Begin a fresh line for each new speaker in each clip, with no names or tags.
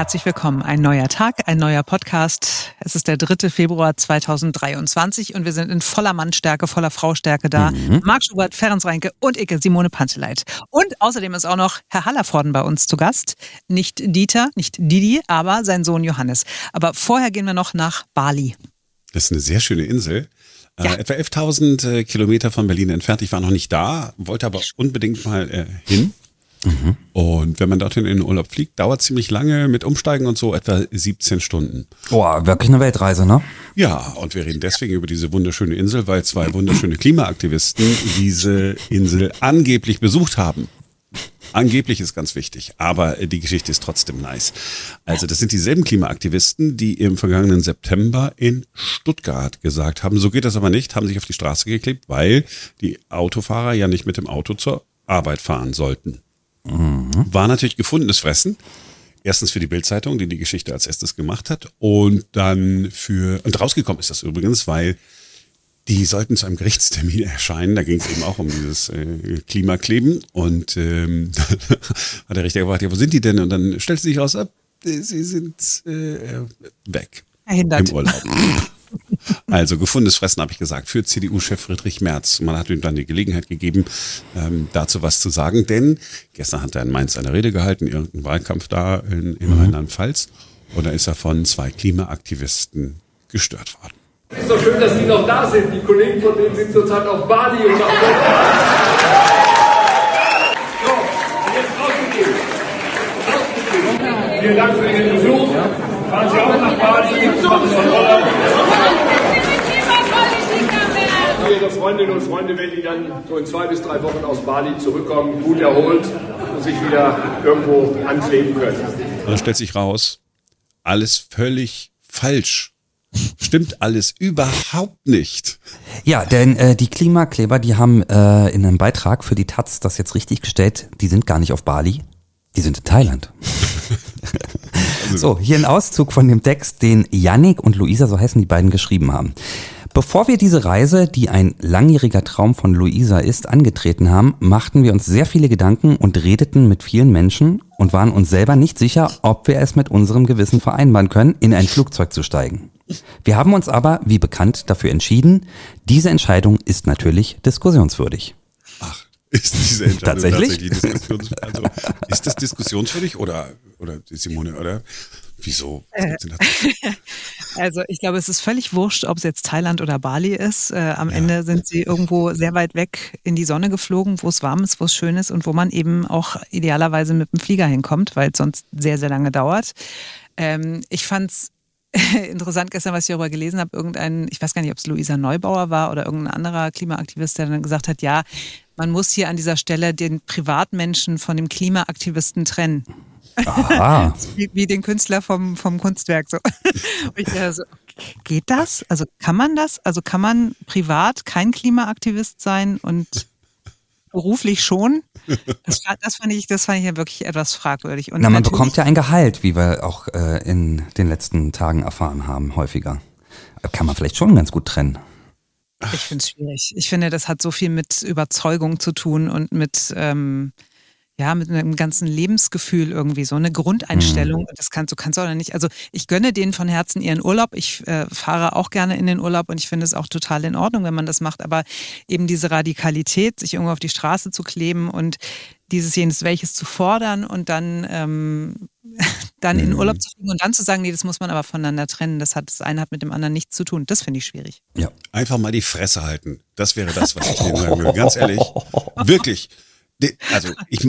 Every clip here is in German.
Herzlich willkommen. Ein neuer Tag, ein neuer Podcast. Es ist der 3. Februar 2023 und wir sind in voller Mannstärke, voller Fraustärke da. Mhm. Marc Schubert, Ferenc Reinke und Icke, Simone Panteleit. Und außerdem ist auch noch Herr Hallervorden bei uns zu Gast. Nicht Dieter, nicht Didi, aber sein Sohn Johannes. Aber vorher gehen wir noch nach Bali.
Das ist eine sehr schöne Insel. Äh, ja. Äh, etwa 11.000 äh, Kilometer von Berlin entfernt. Ich war noch nicht da, wollte aber unbedingt mal äh, hin. Mhm. Und wenn man dorthin in den Urlaub fliegt, dauert ziemlich lange mit Umsteigen und so etwa 17 Stunden.
Boah, wirklich eine Weltreise, ne?
Ja, und wir reden deswegen über diese wunderschöne Insel, weil zwei wunderschöne Klimaaktivisten diese Insel angeblich besucht haben. Angeblich ist ganz wichtig, aber die Geschichte ist trotzdem nice. Also das sind dieselben Klimaaktivisten, die im vergangenen September in Stuttgart gesagt haben, so geht das aber nicht, haben sich auf die Straße geklebt, weil die Autofahrer ja nicht mit dem Auto zur Arbeit fahren sollten. Mhm. War natürlich gefundenes Fressen. Erstens für die Bildzeitung, die die Geschichte als erstes gemacht hat. Und dann für, und rausgekommen ist das übrigens, weil die sollten zu einem Gerichtstermin erscheinen. Da ging es eben auch um dieses äh, Klimakleben. Und ähm, hat der Richter gefragt, ja, wo sind die denn? Und dann stellte sich raus, ab, sie sind äh, weg.
Verhindert.
Im Urlaub. Also gefundenes Fressen, habe ich gesagt, für CDU-Chef Friedrich Merz. Man hat ihm dann die Gelegenheit gegeben, ähm, dazu was zu sagen, denn gestern hat er in Mainz eine Rede gehalten, irgendein Wahlkampf da in, in mhm. Rheinland-Pfalz. Und da ist er von zwei Klimaaktivisten gestört worden.
Es ist doch schön, dass Sie noch da sind. Die Kollegen von denen sind zurzeit auf Bali und machen So, jetzt rausgegeben. Vielen Dank für Ihren Besuch. Fahren Sie auch nach Bali. Machen Sie Ihre Freundinnen und Freunde, wenn die dann so in zwei bis drei Wochen aus Bali zurückkommen, gut erholt und sich wieder irgendwo ankleben können.
Und dann stellt sich raus, alles völlig falsch. Stimmt alles überhaupt nicht.
Ja, denn äh, die Klimakleber, die haben äh, in einem Beitrag für die Taz das jetzt richtig gestellt, die sind gar nicht auf Bali, die sind in Thailand. also. So, hier ein Auszug von dem Text, den Yannick und Luisa, so heißen die beiden, geschrieben haben. Bevor wir diese Reise, die ein langjähriger Traum von Luisa ist, angetreten haben, machten wir uns sehr viele Gedanken und redeten mit vielen Menschen und waren uns selber nicht sicher, ob wir es mit unserem Gewissen vereinbaren können, in ein Flugzeug zu steigen. Wir haben uns aber, wie bekannt, dafür entschieden. Diese Entscheidung ist natürlich diskussionswürdig.
Ach, ist diese Entscheidung
tatsächlich,
tatsächlich diskussionswürdig? Also, ist das diskussionswürdig oder, oder Simone, oder? Wieso?
Also ich glaube, es ist völlig wurscht, ob es jetzt Thailand oder Bali ist. Äh, am ja. Ende sind sie irgendwo sehr weit weg in die Sonne geflogen, wo es warm ist, wo es schön ist und wo man eben auch idealerweise mit dem Flieger hinkommt, weil es sonst sehr, sehr lange dauert. Ähm, ich fand es interessant gestern, was ich darüber gelesen habe, irgendein, ich weiß gar nicht, ob es Luisa Neubauer war oder irgendein anderer Klimaaktivist, der dann gesagt hat, ja, man muss hier an dieser Stelle den Privatmenschen von dem Klimaaktivisten trennen. Aha. wie, wie, den Künstler vom, vom Kunstwerk. So. So, geht das? Also kann man das? Also kann man privat kein Klimaaktivist sein und beruflich schon? Das, das, fand ich, das fand ich ja wirklich etwas fragwürdig.
Und Na, man bekommt ja ein Gehalt, wie wir auch äh, in den letzten Tagen erfahren haben, häufiger. Kann man vielleicht schon ganz gut trennen.
Ich finde es schwierig. Ich finde, das hat so viel mit Überzeugung zu tun und mit ähm, ja, mit einem ganzen Lebensgefühl irgendwie, so eine Grundeinstellung. Mhm. Das kannst du kannst auch nicht. Also ich gönne denen von Herzen ihren Urlaub. Ich äh, fahre auch gerne in den Urlaub und ich finde es auch total in Ordnung, wenn man das macht. Aber eben diese Radikalität, sich irgendwo auf die Straße zu kleben und dieses jenes welches zu fordern und dann, ähm, dann mhm. in Urlaub zu fliegen und dann zu sagen, nee, das muss man aber voneinander trennen. Das hat das eine hat mit dem anderen nichts zu tun. Das finde ich schwierig.
Ja. Einfach mal die Fresse halten. Das wäre das, was ich denen sagen würde. Ganz ehrlich. Wirklich. Also ich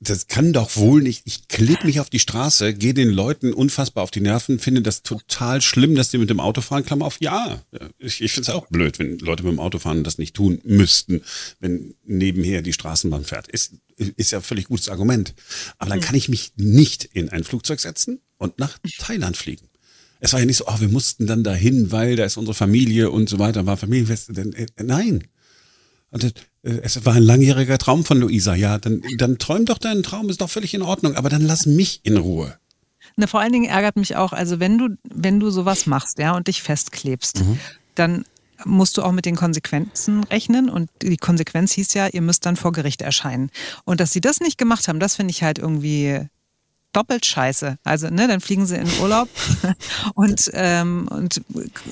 das kann doch wohl nicht. Ich klebe mich auf die Straße, gehe den Leuten unfassbar auf die Nerven, finde das total schlimm, dass die mit dem Auto fahren. Klammer auf, ja. Ich, ich finde es auch blöd, wenn Leute mit dem Auto fahren und das nicht tun müssten, wenn nebenher die Straßenbahn fährt. Ist, ist ja völlig gutes Argument. Aber dann kann ich mich nicht in ein Flugzeug setzen und nach Thailand fliegen. Es war ja nicht so, oh, wir mussten dann dahin, weil da ist unsere Familie und so weiter, war Familienfest. Äh, nein. Und es war ein langjähriger Traum von Luisa. Ja, dann, dann träum doch deinen Traum, ist doch völlig in Ordnung, aber dann lass mich in Ruhe.
Ne, vor allen Dingen ärgert mich auch, also wenn du, wenn du sowas machst, ja, und dich festklebst, mhm. dann musst du auch mit den Konsequenzen rechnen und die Konsequenz hieß ja, ihr müsst dann vor Gericht erscheinen. Und dass sie das nicht gemacht haben, das finde ich halt irgendwie doppelt scheiße. Also, ne, dann fliegen sie in Urlaub und, ähm, und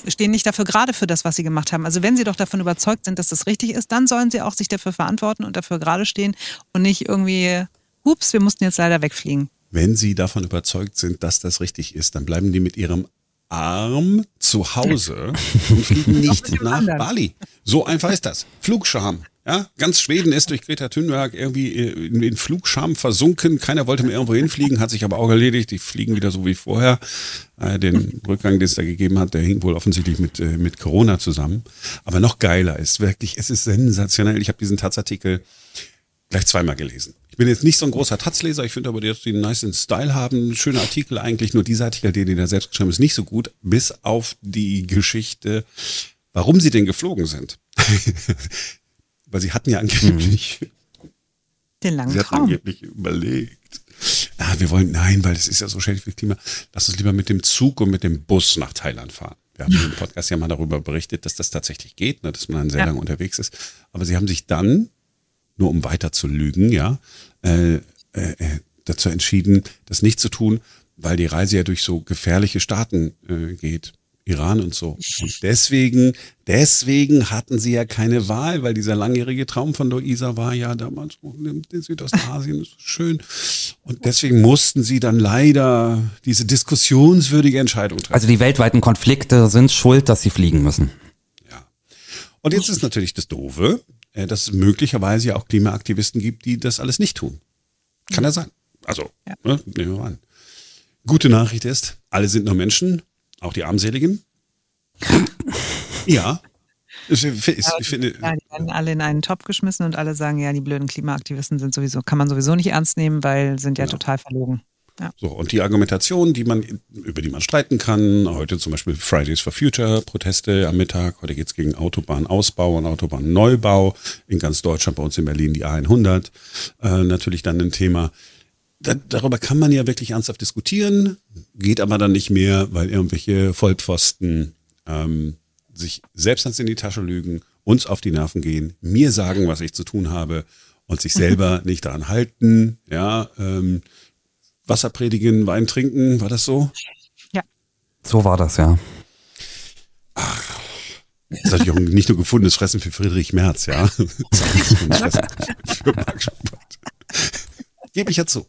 stehen nicht dafür gerade für das, was sie gemacht haben. Also, wenn sie doch davon überzeugt sind, dass das richtig ist, dann sollen sie auch sich dafür verantworten und dafür gerade stehen und nicht irgendwie, hups, wir mussten jetzt leider wegfliegen.
Wenn sie davon überzeugt sind, dass das richtig ist, dann bleiben die mit ihrem Arm zu Hause und fliegen nicht nach anderen. Bali. So einfach ist das. Flugscham. Ja, ganz Schweden ist durch Greta Thunberg irgendwie in den Flugscham versunken. Keiner wollte mehr irgendwo hinfliegen, hat sich aber auch erledigt. Die fliegen wieder so wie vorher. Äh, den Rückgang, den es da gegeben hat, der hing wohl offensichtlich mit, äh, mit Corona zusammen. Aber noch geiler ist wirklich, es ist sensationell. Ich habe diesen Taz-Artikel gleich zweimal gelesen. Ich bin jetzt nicht so ein großer Taz-Leser, ich finde aber, dass die einen nice Style haben. Schöne Artikel eigentlich, nur dieser Artikel, den die selbst geschrieben ist, nicht so gut, bis auf die Geschichte, warum sie denn geflogen sind. Weil sie hatten ja angeblich
den langen
sie hatten
Traum.
angeblich überlegt. Ah, wir wollen, nein, weil es ist ja so schädlich für das Klima. Lass uns lieber mit dem Zug und mit dem Bus nach Thailand fahren. Wir haben im Podcast ja mal darüber berichtet, dass das tatsächlich geht, ne, dass man dann sehr ja. lange unterwegs ist. Aber sie haben sich dann nur um weiter zu lügen, ja, äh, äh, äh, dazu entschieden, das nicht zu tun, weil die Reise ja durch so gefährliche Staaten äh, geht. Iran und so. Und deswegen, deswegen hatten sie ja keine Wahl, weil dieser langjährige Traum von Luisa war ja damals in Südostasien ist schön. Und deswegen mussten sie dann leider diese diskussionswürdige Entscheidung treffen.
Also die weltweiten Konflikte sind schuld, dass sie fliegen müssen.
Ja. Und jetzt ist natürlich das Doofe, äh, dass es möglicherweise ja auch Klimaaktivisten gibt, die das alles nicht tun. Kann ja sein. Also, ja. Ne, nehmen wir mal an. Gute Nachricht ist, alle sind nur Menschen, auch die Armseligen. ja.
Ich, ich, ich finde, ja, die werden alle in einen Topf geschmissen und alle sagen, ja, die blöden Klimaaktivisten sind sowieso, kann man sowieso nicht ernst nehmen, weil sind ja, ja. total verlogen. Ja.
So, und die Argumentation, die man, über die man streiten kann, heute zum Beispiel Fridays for Future, Proteste am Mittag, heute geht es gegen Autobahnausbau und Autobahnneubau in ganz Deutschland, bei uns in Berlin die A100, äh, natürlich dann ein Thema. Da, darüber kann man ja wirklich ernsthaft diskutieren, geht aber dann nicht mehr, weil irgendwelche Vollpfosten ähm, sich selbst ans in die Tasche lügen, uns auf die Nerven gehen, mir sagen, was ich zu tun habe und sich selber nicht daran halten, ja, ähm, Wasser predigen, Wein trinken, war das so?
Ja.
So war das, ja.
Ach, das ist natürlich auch nicht nur gefundenes Fressen für Friedrich Merz, ja. Das für Marc Schubert. Gebe ich ja zu.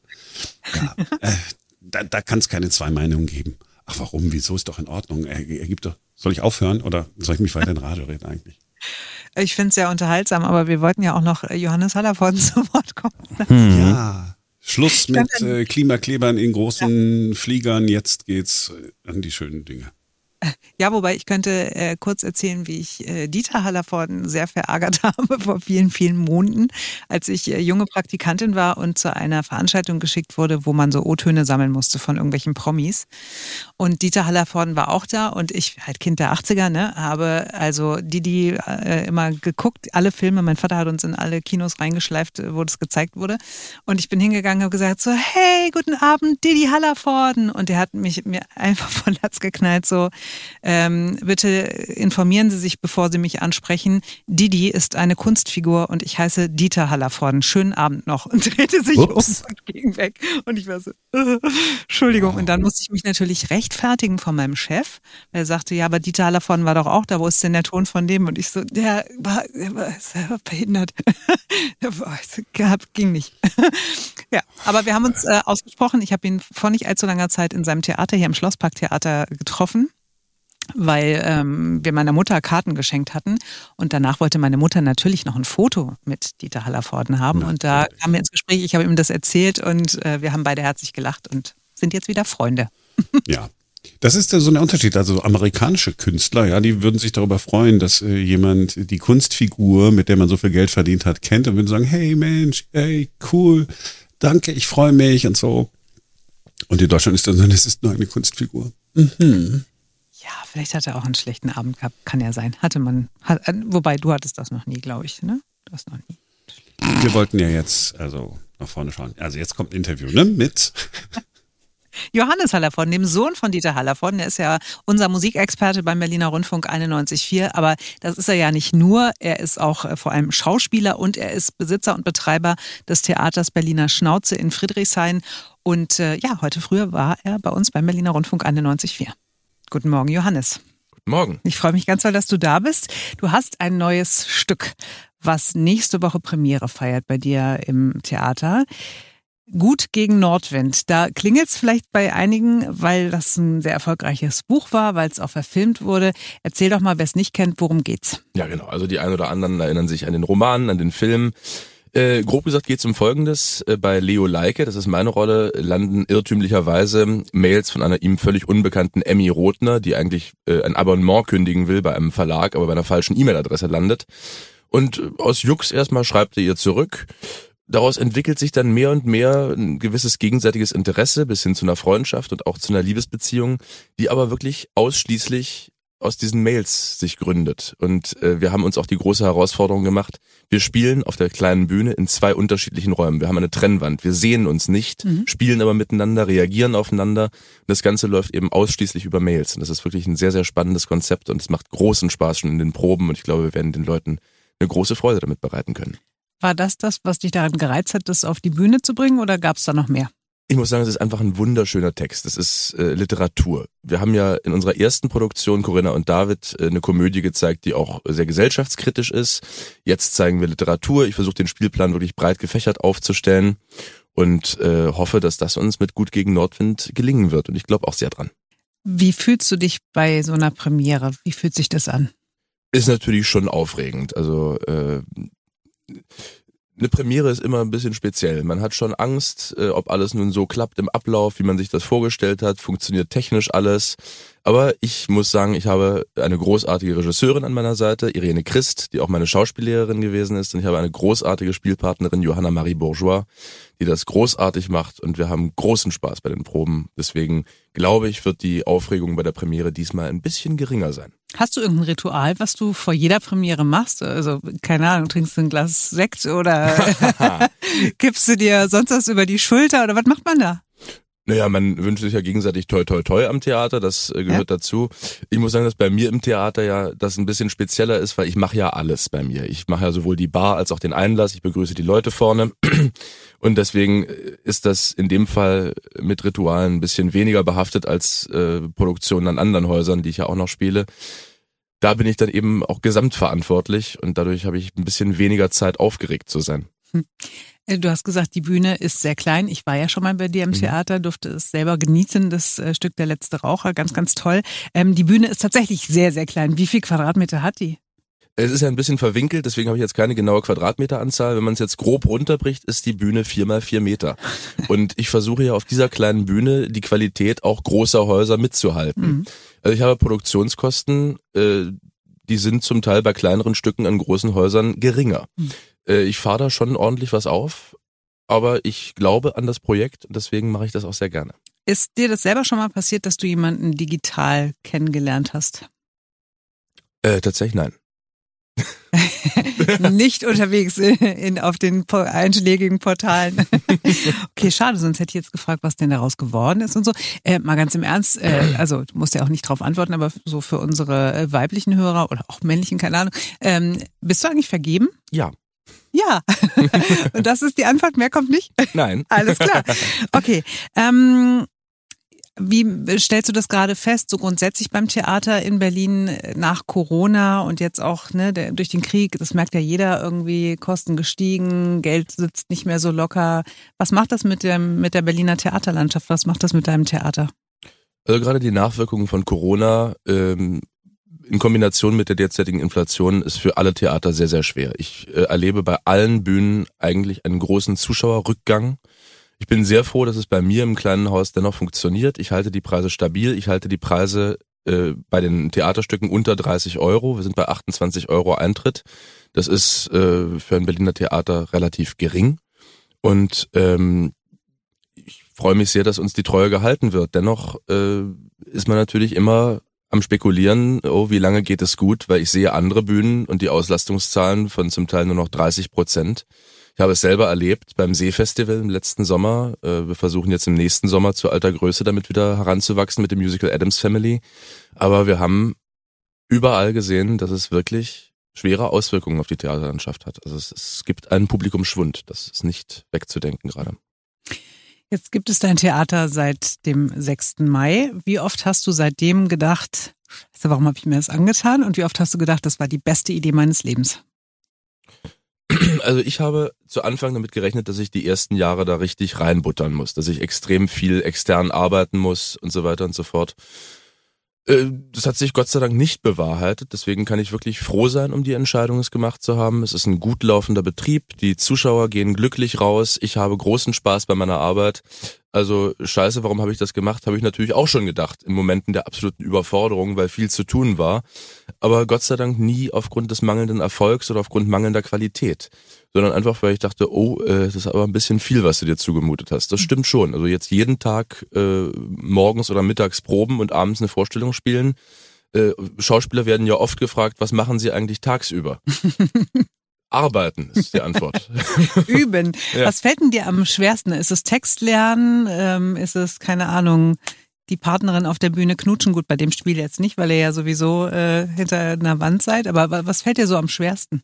Ja, äh, da da kann es keine zwei Meinungen geben. Ach, warum? Wieso ist doch in Ordnung? Er, er gibt doch, soll ich aufhören oder soll ich mich weiter in Radio reden eigentlich?
Ich finde es sehr unterhaltsam, aber wir wollten ja auch noch Johannes Hallervorden zu Wort kommen.
Hm. Ja. Schluss mit äh, Klimaklebern in großen ja. Fliegern. Jetzt geht's an die schönen Dinge.
Ja, wobei ich könnte äh, kurz erzählen, wie ich äh, Dieter Hallervorden sehr verärgert habe vor vielen, vielen Monaten, als ich äh, junge Praktikantin war und zu einer Veranstaltung geschickt wurde, wo man so O-Töne sammeln musste von irgendwelchen Promis. Und Dieter Hallervorden war auch da und ich, halt Kind der 80er, ne, habe also die, die äh, immer geguckt, alle Filme, mein Vater hat uns in alle Kinos reingeschleift, wo das gezeigt wurde. Und ich bin hingegangen und habe gesagt so, hey, guten Abend, Didi Hallervorden. Und der hat mich mir einfach von Latz geknallt, so, ähm, bitte informieren Sie sich, bevor Sie mich ansprechen. Didi ist eine Kunstfigur und ich heiße Dieter Hallervorden. Schönen Abend noch. Und drehte sich Ups. um und ging weg. Und ich war so, äh, Entschuldigung. Und dann musste ich mich natürlich rechtfertigen von meinem Chef. Er sagte, ja, aber Dieter Hallervorden war doch auch da. Wo ist denn der Ton von dem? Und ich so, der war, der war selber behindert. der war, ging nicht. ja, aber wir haben uns äh, ausgesprochen. Ich habe ihn vor nicht allzu langer Zeit in seinem Theater hier im Schlossparktheater getroffen weil ähm, wir meiner Mutter Karten geschenkt hatten. Und danach wollte meine Mutter natürlich noch ein Foto mit Dieter Hallervorden haben. Ja, und da kamen wir ins Gespräch, ich habe ihm das erzählt und äh, wir haben beide herzlich gelacht und sind jetzt wieder Freunde.
Ja. Das ist so ein Unterschied. Also amerikanische Künstler, ja, die würden sich darüber freuen, dass äh, jemand die Kunstfigur, mit der man so viel Geld verdient hat, kennt und würden sagen, hey Mensch, hey, cool, danke, ich freue mich und so. Und in Deutschland ist dann, es ist nur eine Kunstfigur. Mhm.
Ja, vielleicht hat er auch einen schlechten Abend gehabt. Kann ja sein. Hatte man. Hat, äh, wobei, du hattest das noch nie, glaube ich. Ne? Du hast noch nie.
Wir wollten ja jetzt also nach vorne schauen. Also jetzt kommt ein Interview ne? mit
Johannes Hallervorden, dem Sohn von Dieter Hallervorden. Der ist ja unser Musikexperte beim Berliner Rundfunk 91.4. Aber das ist er ja nicht nur. Er ist auch äh, vor allem Schauspieler und er ist Besitzer und Betreiber des Theaters Berliner Schnauze in Friedrichshain. Und äh, ja, heute früh war er bei uns beim Berliner Rundfunk 91.4. Guten Morgen, Johannes.
Guten Morgen.
Ich freue mich ganz doll, dass du da bist. Du hast ein neues Stück, was nächste Woche Premiere feiert bei dir im Theater. Gut gegen Nordwind. Da klingelt es vielleicht bei einigen, weil das ein sehr erfolgreiches Buch war, weil es auch verfilmt wurde. Erzähl doch mal, wer es nicht kennt, worum geht's?
Ja, genau. Also die einen oder anderen erinnern sich an den Roman, an den Film. Äh, grob gesagt geht es um Folgendes. Äh, bei Leo Leike, das ist meine Rolle, landen irrtümlicherweise Mails von einer ihm völlig unbekannten Emmy Rothner, die eigentlich äh, ein Abonnement kündigen will bei einem Verlag, aber bei einer falschen E-Mail-Adresse landet. Und äh, aus Jux erstmal schreibt er ihr zurück daraus entwickelt sich dann mehr und mehr ein gewisses gegenseitiges Interesse bis hin zu einer Freundschaft und auch zu einer Liebesbeziehung, die aber wirklich ausschließlich aus diesen Mails sich gründet. Und äh, wir haben uns auch die große Herausforderung gemacht. Wir spielen auf der kleinen Bühne in zwei unterschiedlichen Räumen. Wir haben eine Trennwand. Wir sehen uns nicht, mhm. spielen aber miteinander, reagieren aufeinander. Und das Ganze läuft eben ausschließlich über Mails. Und das ist wirklich ein sehr, sehr spannendes Konzept und es macht großen Spaß schon in den Proben. Und ich glaube, wir werden den Leuten eine große Freude damit bereiten können.
War das das, was dich daran gereizt hat, das auf die Bühne zu bringen oder gab es da noch mehr?
Ich muss sagen, es ist einfach ein wunderschöner Text. Es ist äh, Literatur. Wir haben ja in unserer ersten Produktion Corinna und David äh, eine Komödie gezeigt, die auch sehr gesellschaftskritisch ist. Jetzt zeigen wir Literatur. Ich versuche den Spielplan wirklich breit gefächert aufzustellen und äh, hoffe, dass das uns mit Gut gegen Nordwind gelingen wird. Und ich glaube auch sehr dran.
Wie fühlst du dich bei so einer Premiere? Wie fühlt sich das an?
Ist natürlich schon aufregend. Also äh, eine Premiere ist immer ein bisschen speziell. Man hat schon Angst, äh, ob alles nun so klappt im Ablauf, wie man sich das vorgestellt hat, funktioniert technisch alles. Aber ich muss sagen, ich habe eine großartige Regisseurin an meiner Seite, Irene Christ, die auch meine Schauspiellehrerin gewesen ist. Und ich habe eine großartige Spielpartnerin, Johanna Marie Bourgeois, die das großartig macht. Und wir haben großen Spaß bei den Proben. Deswegen glaube ich, wird die Aufregung bei der Premiere diesmal ein bisschen geringer sein.
Hast du irgendein Ritual, was du vor jeder Premiere machst? Also, keine Ahnung, trinkst du ein Glas Sekt oder kippst du dir sonst was über die Schulter oder was macht man da?
Naja, man wünscht sich ja gegenseitig toi toi toi am Theater, das äh, gehört ja. dazu. Ich muss sagen, dass bei mir im Theater ja das ein bisschen spezieller ist, weil ich mache ja alles bei mir. Ich mache ja sowohl die Bar als auch den Einlass, ich begrüße die Leute vorne. Und deswegen äh, ist das in dem Fall mit Ritualen ein bisschen weniger behaftet als äh, Produktionen an anderen Häusern, die ich ja auch noch spiele. Da bin ich dann eben auch gesamtverantwortlich und dadurch habe ich ein bisschen weniger Zeit aufgeregt zu sein. Hm.
Äh, du hast gesagt, die Bühne ist sehr klein. Ich war ja schon mal bei dir im mhm. Theater, durfte es selber genießen, das äh, Stück Der letzte Raucher, ganz, ganz toll. Ähm, die Bühne ist tatsächlich sehr, sehr klein. Wie viel Quadratmeter hat die?
Es ist ja ein bisschen verwinkelt, deswegen habe ich jetzt keine genaue Quadratmeteranzahl. Wenn man es jetzt grob runterbricht, ist die Bühne vier mal vier Meter. Und ich versuche ja auf dieser kleinen Bühne die Qualität auch großer Häuser mitzuhalten. Mhm. Also ich habe Produktionskosten, äh, die sind zum Teil bei kleineren Stücken an großen Häusern geringer. Mhm. Äh, ich fahre da schon ordentlich was auf, aber ich glaube an das Projekt und deswegen mache ich das auch sehr gerne.
Ist dir das selber schon mal passiert, dass du jemanden digital kennengelernt hast?
Äh, tatsächlich nein.
nicht unterwegs in, auf den einschlägigen Portalen. okay, schade, sonst hätte ich jetzt gefragt, was denn daraus geworden ist und so. Äh, mal ganz im Ernst, äh, also du musst ja auch nicht drauf antworten, aber so für unsere äh, weiblichen Hörer oder auch männlichen, keine Ahnung, ähm, bist du eigentlich vergeben?
Ja.
Ja. Und das ist die Antwort, mehr kommt nicht?
Nein.
Alles klar. Okay. Ähm, wie stellst du das gerade fest, so grundsätzlich beim Theater in Berlin nach Corona und jetzt auch ne, der, durch den Krieg? Das merkt ja jeder irgendwie, Kosten gestiegen, Geld sitzt nicht mehr so locker. Was macht das mit, dem, mit der Berliner Theaterlandschaft? Was macht das mit deinem Theater?
Also gerade die Nachwirkungen von Corona ähm, in Kombination mit der derzeitigen Inflation ist für alle Theater sehr, sehr schwer. Ich äh, erlebe bei allen Bühnen eigentlich einen großen Zuschauerrückgang. Ich bin sehr froh, dass es bei mir im kleinen Haus dennoch funktioniert. Ich halte die Preise stabil. Ich halte die Preise äh, bei den Theaterstücken unter 30 Euro. Wir sind bei 28 Euro Eintritt. Das ist äh, für ein Berliner Theater relativ gering. Und ähm, ich freue mich sehr, dass uns die Treue gehalten wird. Dennoch äh, ist man natürlich immer am Spekulieren, oh, wie lange geht es gut, weil ich sehe andere Bühnen und die Auslastungszahlen von zum Teil nur noch 30 Prozent. Ich habe es selber erlebt beim Seefestival im letzten Sommer. Äh, wir versuchen jetzt im nächsten Sommer zu alter Größe damit wieder heranzuwachsen mit dem Musical Adams Family. Aber wir haben überall gesehen, dass es wirklich schwere Auswirkungen auf die Theaterlandschaft hat. Also es, es gibt einen Publikumsschwund. Das ist nicht wegzudenken gerade.
Jetzt gibt es dein Theater seit dem 6. Mai. Wie oft hast du seitdem gedacht, warum habe ich mir das angetan? Und wie oft hast du gedacht, das war die beste Idee meines Lebens?
Also ich habe zu Anfang damit gerechnet, dass ich die ersten Jahre da richtig reinbuttern muss, dass ich extrem viel extern arbeiten muss und so weiter und so fort. Äh, das hat sich Gott sei Dank nicht bewahrheitet. Deswegen kann ich wirklich froh sein, um die Entscheidung es gemacht zu haben. Es ist ein gut laufender Betrieb. Die Zuschauer gehen glücklich raus. Ich habe großen Spaß bei meiner Arbeit. Also scheiße, warum habe ich das gemacht? Habe ich natürlich auch schon gedacht. In Momenten der absoluten Überforderung, weil viel zu tun war. Aber Gott sei Dank nie aufgrund des mangelnden Erfolgs oder aufgrund mangelnder Qualität sondern einfach, weil ich dachte, oh, äh, das ist aber ein bisschen viel, was du dir zugemutet hast. Das stimmt schon. Also jetzt jeden Tag äh, morgens oder mittags proben und abends eine Vorstellung spielen. Äh, Schauspieler werden ja oft gefragt, was machen sie eigentlich tagsüber? Arbeiten ist die Antwort.
Üben. Ja. Was fällt denn dir am schwersten? Ist es Textlernen? Ähm, ist es, keine Ahnung, die Partnerin auf der Bühne knutschen? Gut, bei dem Spiel jetzt nicht, weil ihr ja sowieso äh, hinter einer Wand seid. Aber was fällt dir so am schwersten?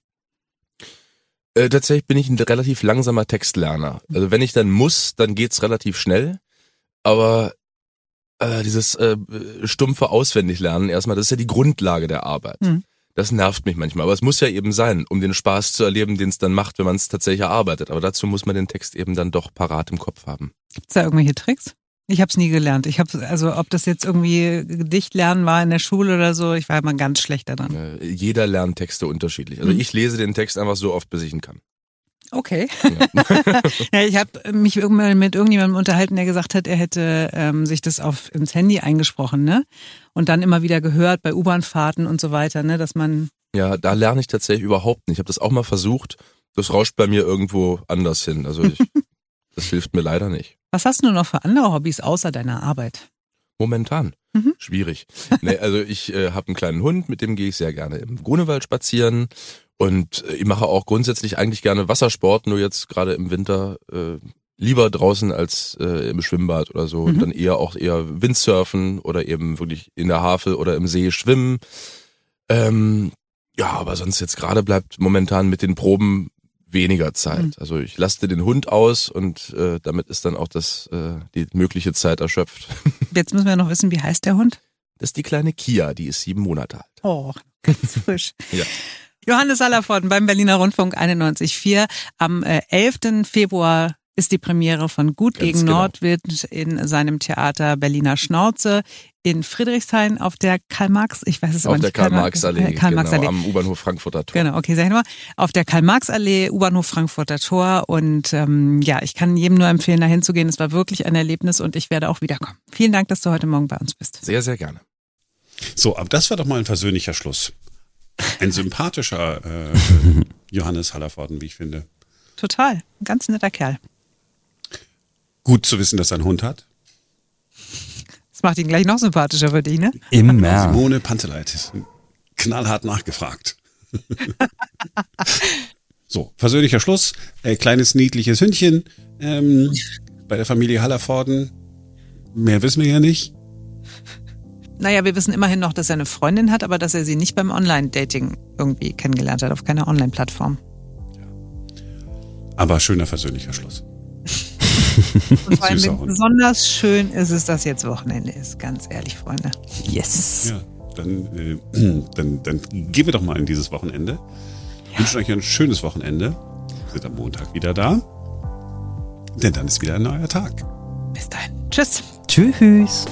Äh, tatsächlich bin ich ein relativ langsamer Textlerner. Also wenn ich dann muss, dann geht's relativ schnell. Aber äh, dieses äh, stumpfe Auswendiglernen erstmal, das ist ja die Grundlage der Arbeit. Mhm. Das nervt mich manchmal. Aber es muss ja eben sein, um den Spaß zu erleben, den es dann macht, wenn man es tatsächlich erarbeitet. Aber dazu muss man den Text eben dann doch parat im Kopf haben.
Gibt's da irgendwelche Tricks? Ich habe es nie gelernt. Ich habe also, ob das jetzt irgendwie Gedicht lernen war in der Schule oder so, ich war immer ganz schlecht daran.
Äh, jeder lernt Texte unterschiedlich. Also mhm. ich lese den Text einfach so oft, bis ich ihn kann.
Okay. Ja. ja ich habe mich irgendwann mit irgendjemandem unterhalten, der gesagt hat, er hätte ähm, sich das auf ins Handy eingesprochen, ne? Und dann immer wieder gehört bei U-Bahn-Fahrten und so weiter, ne, dass man.
Ja, da lerne ich tatsächlich überhaupt nicht. Ich habe das auch mal versucht. Das rauscht bei mir irgendwo anders hin. Also ich, das hilft mir leider nicht.
Was hast du noch für andere Hobbys außer deiner Arbeit?
Momentan. Mhm. Schwierig. nee, also ich äh, habe einen kleinen Hund, mit dem gehe ich sehr gerne im Grunewald spazieren und äh, ich mache auch grundsätzlich eigentlich gerne Wassersport, nur jetzt gerade im Winter äh, lieber draußen als äh, im Schwimmbad oder so. Mhm. Und dann eher auch eher Windsurfen oder eben wirklich in der Havel oder im See schwimmen. Ähm, ja, aber sonst jetzt gerade bleibt momentan mit den Proben weniger Zeit. Mhm. Also ich laste den Hund aus und äh, damit ist dann auch das äh, die mögliche Zeit erschöpft.
Jetzt müssen wir noch wissen, wie heißt der Hund?
Das ist die kleine Kia, die ist sieben Monate alt.
Oh, ganz frisch. ja. Johannes Allervorden beim Berliner Rundfunk 91.4. Am äh, 11. Februar ist die Premiere von Gut Ganz gegen genau. Nordwind in seinem Theater Berliner Schnauze in Friedrichshain auf der Karl-Marx, ich weiß es
auf
aber
nicht. Karl-Marx-Allee, Karl genau, Allee. am U-Bahnhof Frankfurter Tor.
Genau, okay, sag ich nochmal. Auf der Karl-Marx-Allee, U-Bahnhof Frankfurter Tor und ähm, ja, ich kann jedem nur empfehlen, da hinzugehen. Es war wirklich ein Erlebnis und ich werde auch wiederkommen. Vielen Dank, dass du heute Morgen bei uns bist.
Sehr, sehr gerne.
So, aber das war doch mal ein versöhnlicher Schluss. Ein sympathischer äh, Johannes Hallervorden, wie ich finde.
Total, ein ganz netter Kerl.
Gut zu wissen, dass er einen Hund hat.
Das macht ihn gleich noch sympathischer für dich, ne?
Immer.
Simone Panteleit. Knallhart nachgefragt. so, versöhnlicher Schluss. Äh, kleines, niedliches Hündchen ähm, bei der Familie Hallervorden. Mehr wissen wir ja nicht.
Naja, wir wissen immerhin noch, dass er eine Freundin hat, aber dass er sie nicht beim Online-Dating irgendwie kennengelernt hat, auf keiner Online-Plattform. Ja.
Aber schöner versöhnlicher Schluss.
Und vor allem besonders schön ist es, dass jetzt Wochenende ist, ganz ehrlich, Freunde.
Yes.
Ja, dann, äh, dann, dann gehen wir doch mal in dieses Wochenende. Ja. Wünschen euch ein schönes Wochenende. Wir sind am Montag wieder da. Denn dann ist wieder ein neuer Tag.
Bis dahin. Tschüss.
Tschüss.